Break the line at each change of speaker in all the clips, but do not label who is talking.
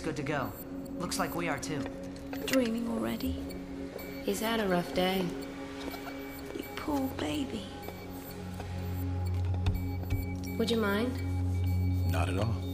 Okay, good to go. Looks like we are too.
Dreaming already?
He's had a rough day.
You poor baby.
Would you mind?
Not at all.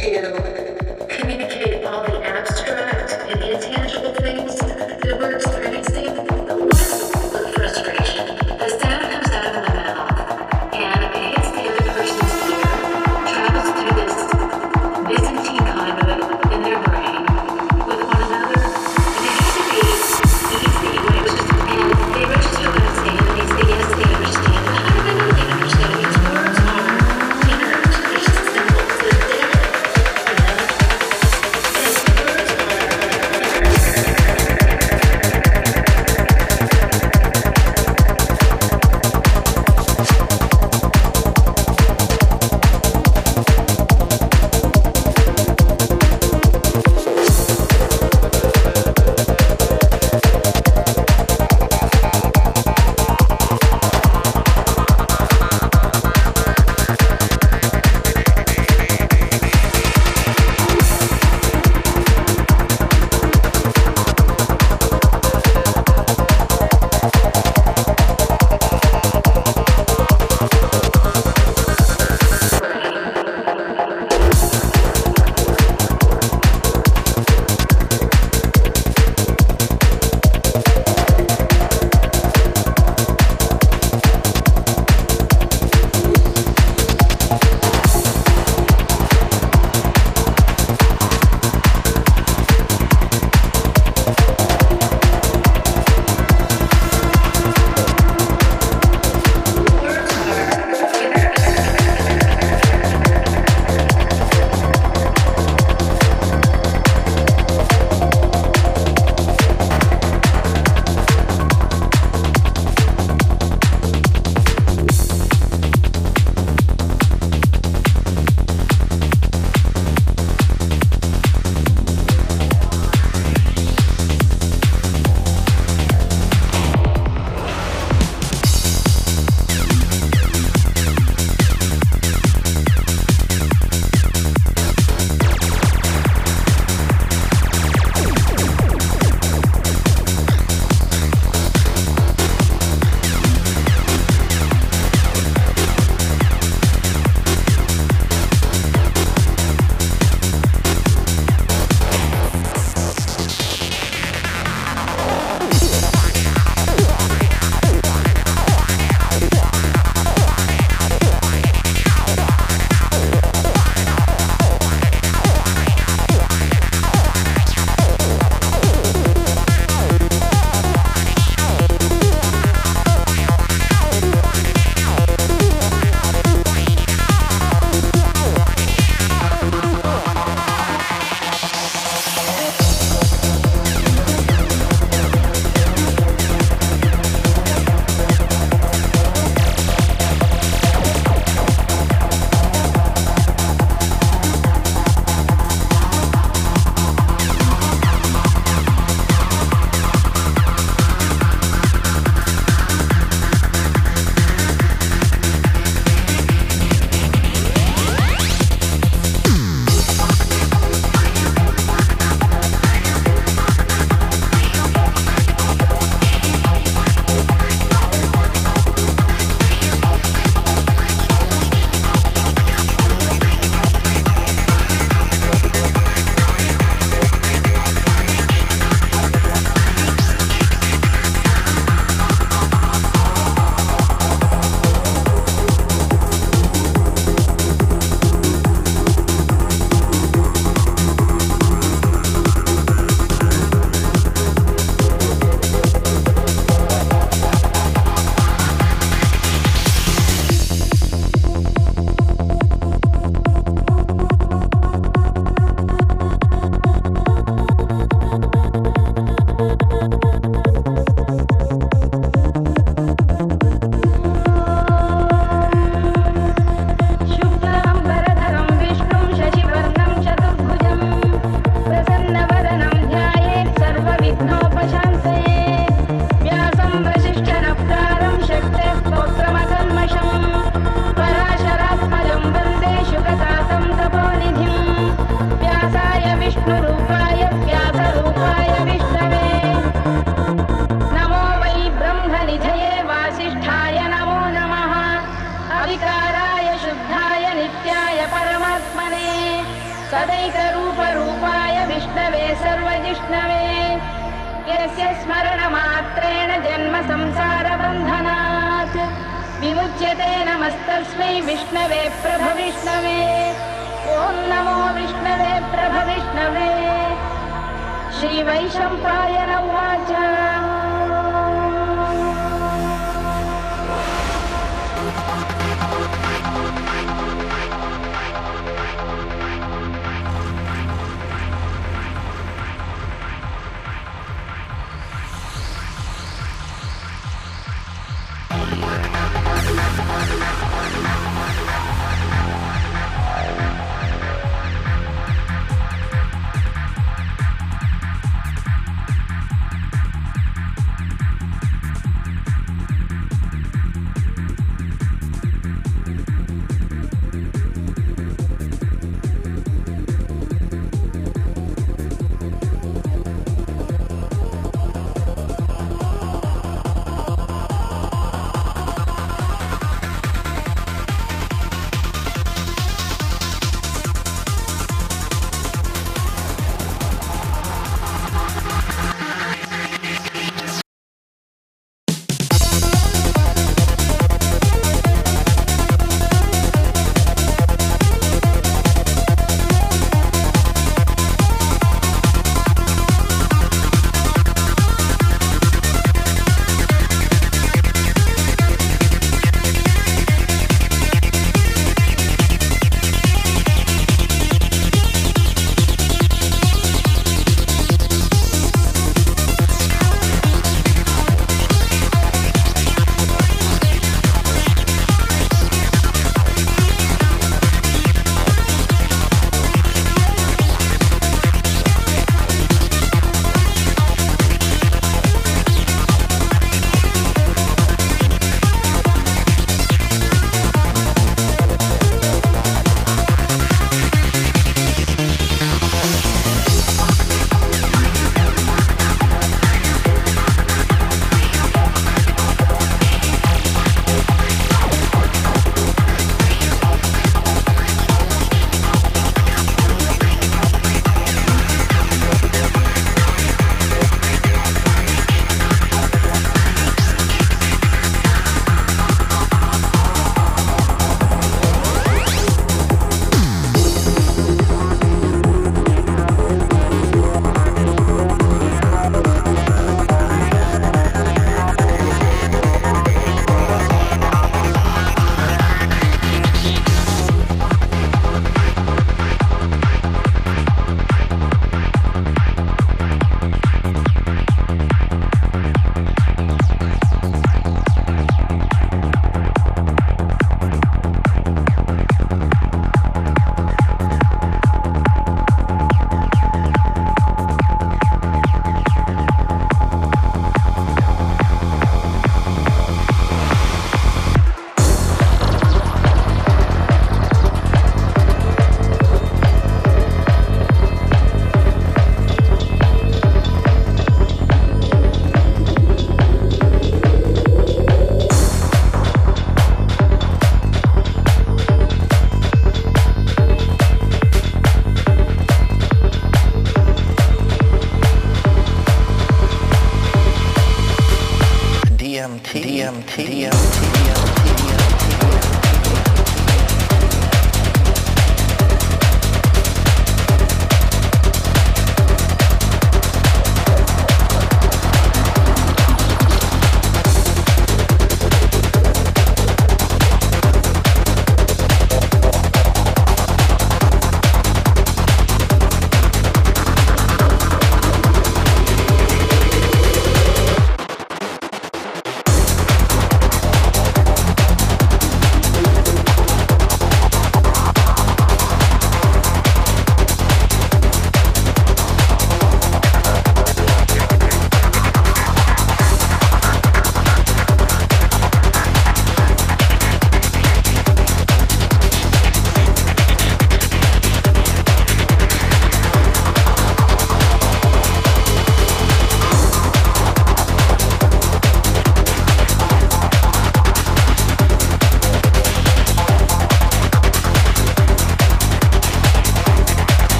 Symbols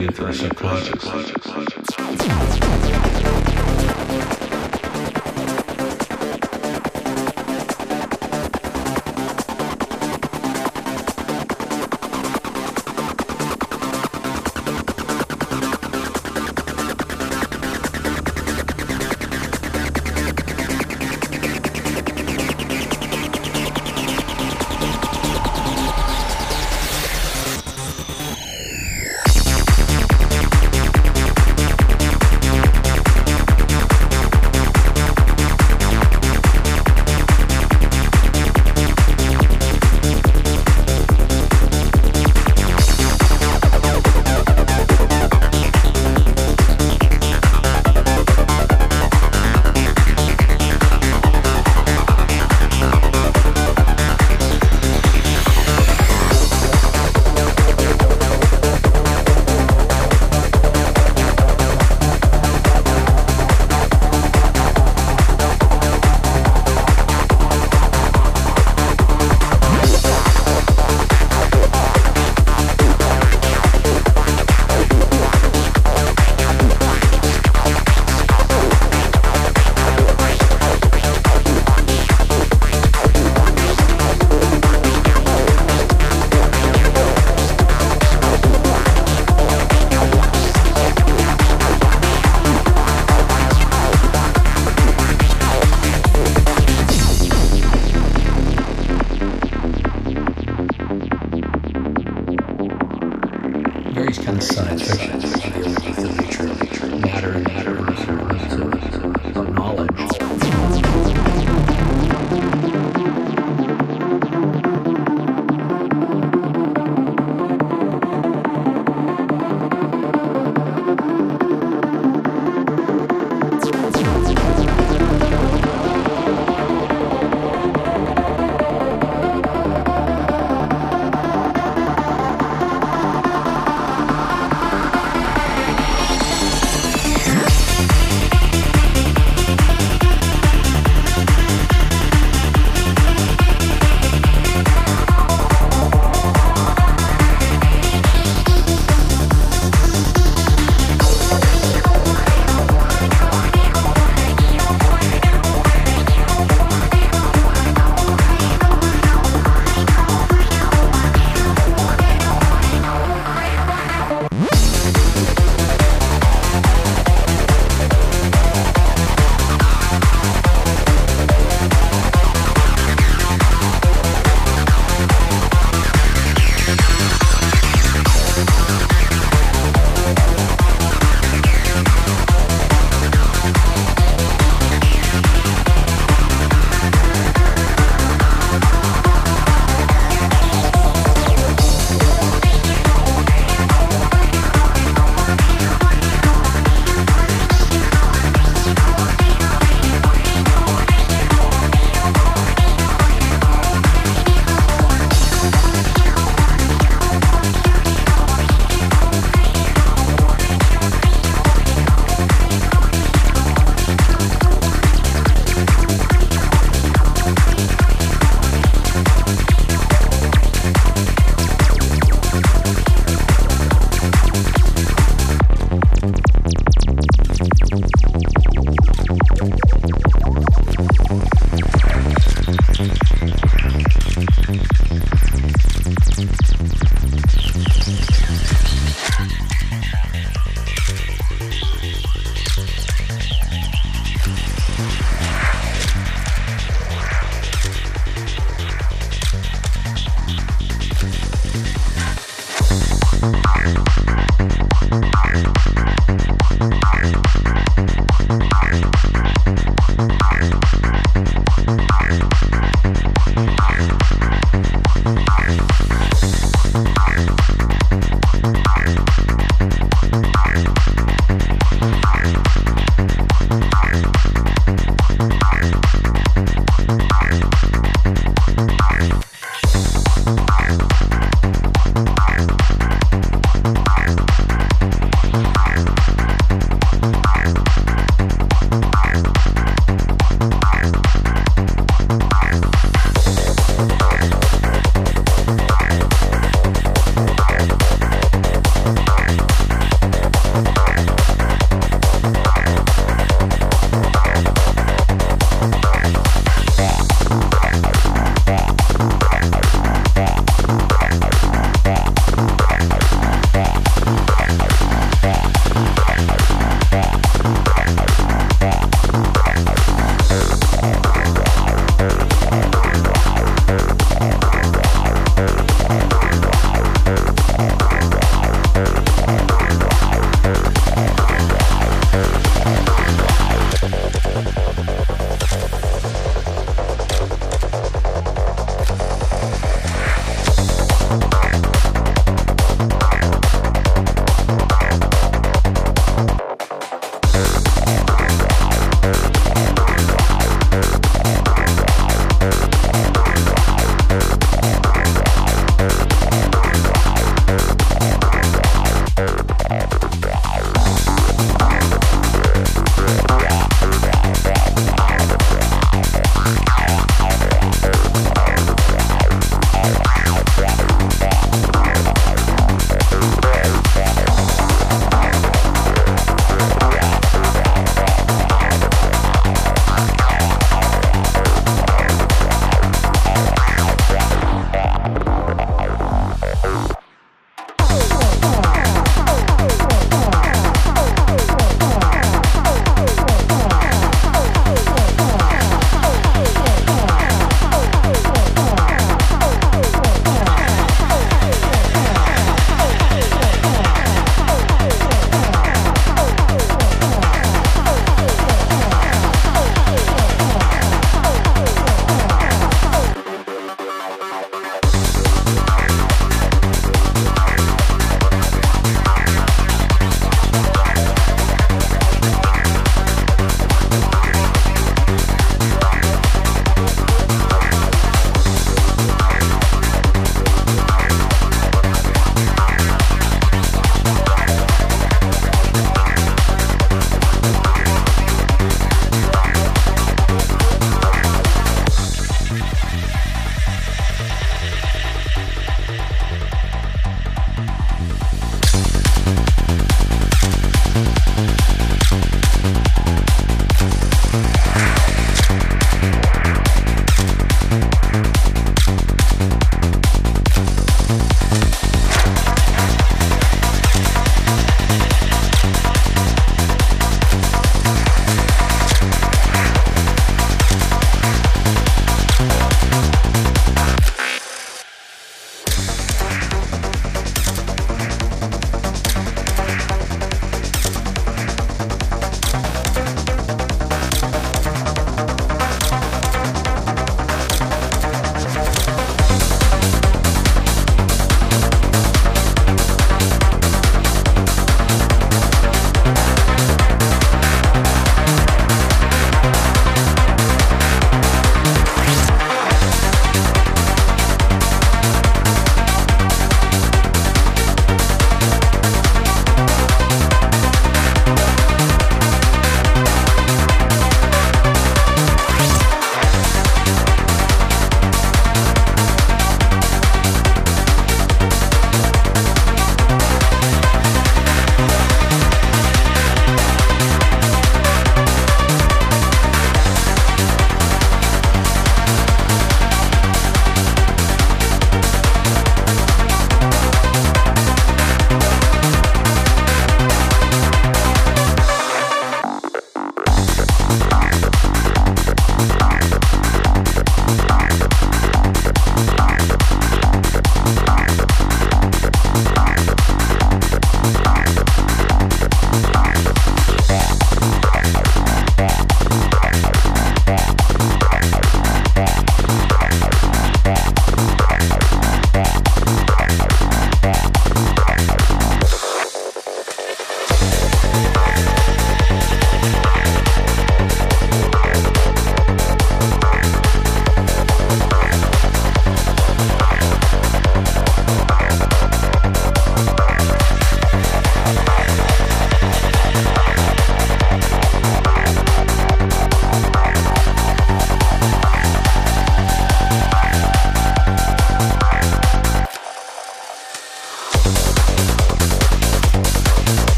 going to
into the subconscious.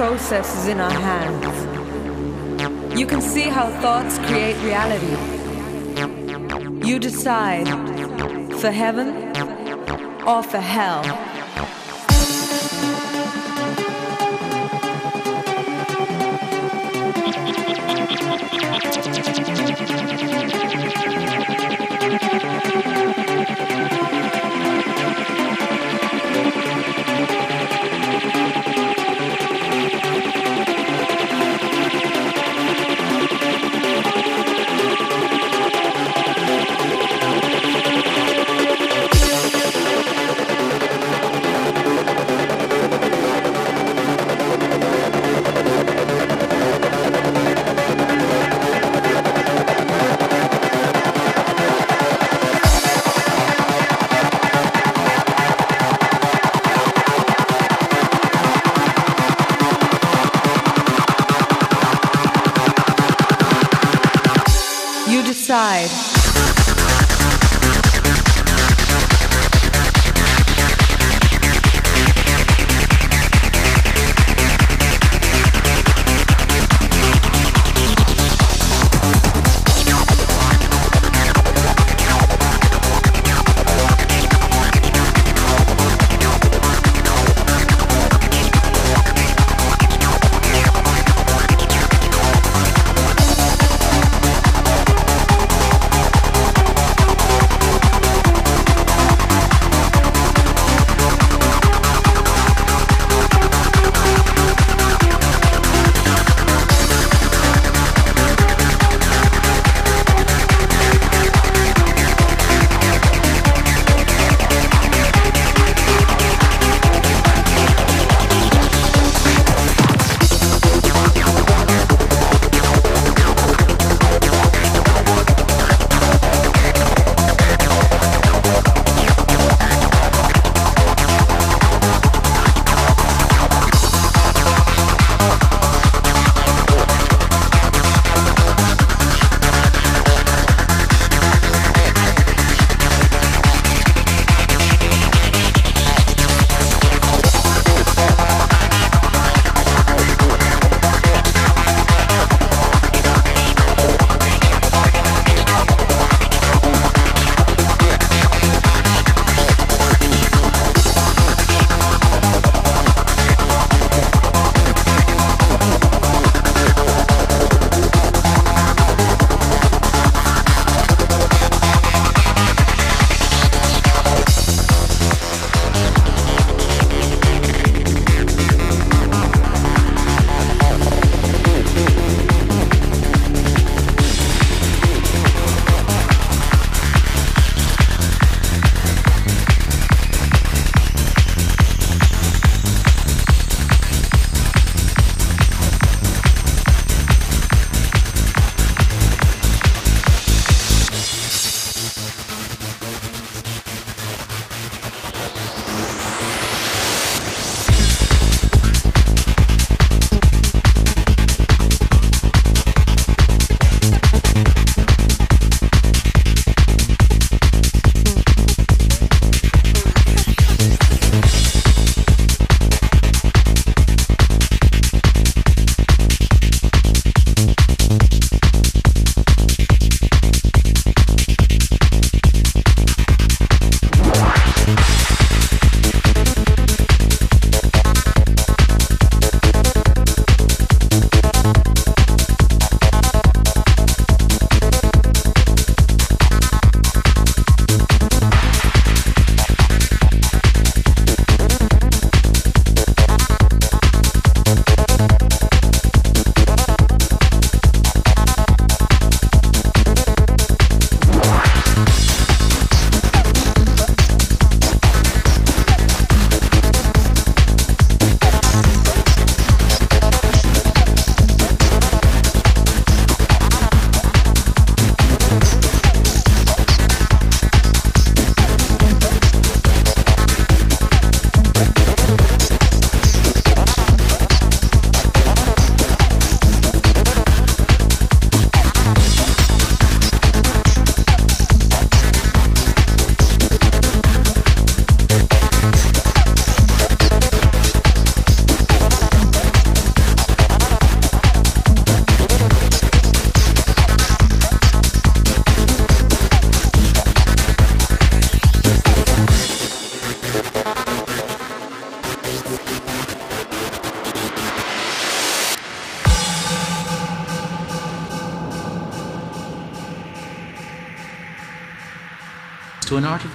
Process is in our hands. You can see how thoughts create reality. You decide for heaven or for hell.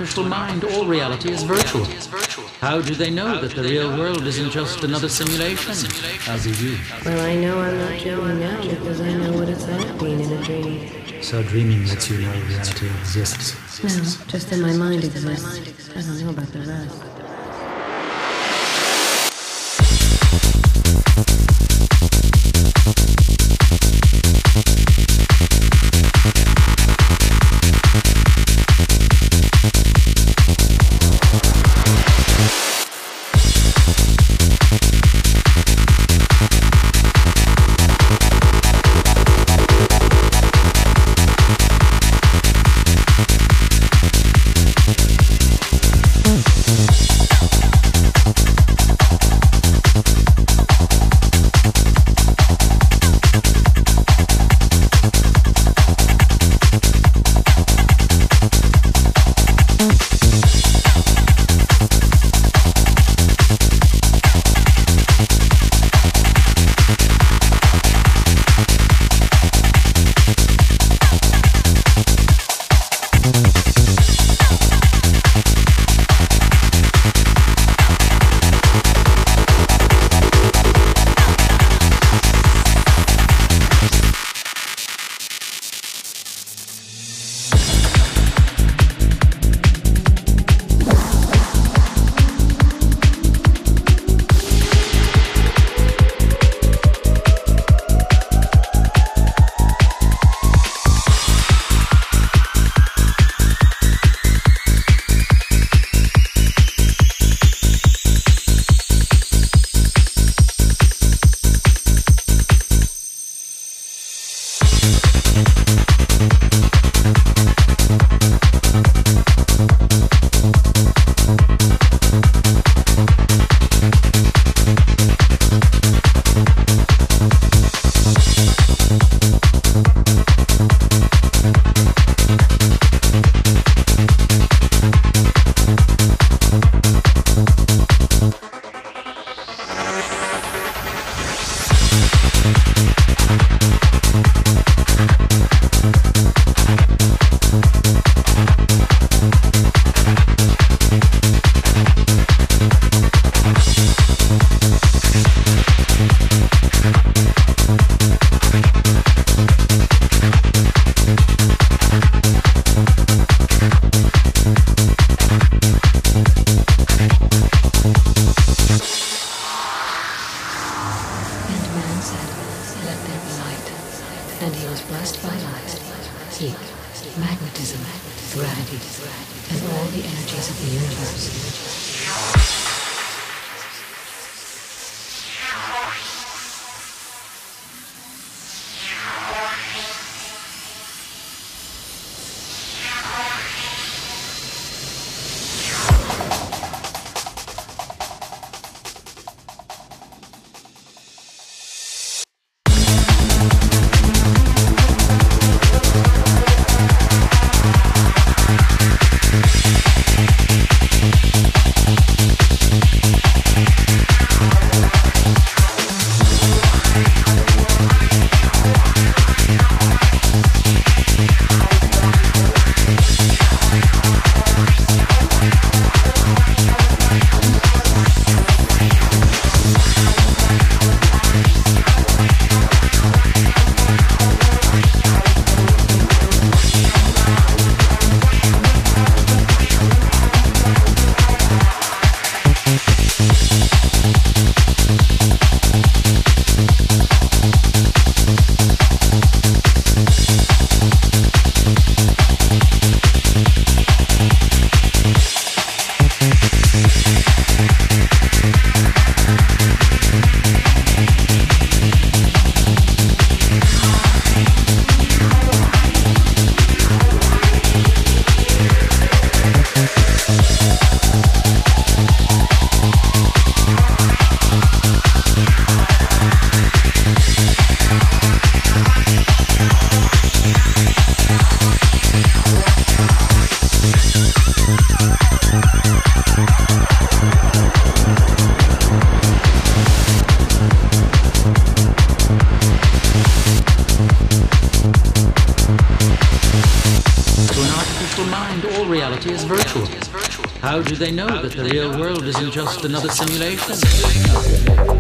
Artificial mind, all reality is virtual. How do they know that the real world isn't just another simulation? How do you?
Well, I know I'm not dreaming now because I know what it's like being in a dream.
So dreaming lets you know reality exists.
No, just in my mind exists.
Thank another simulation?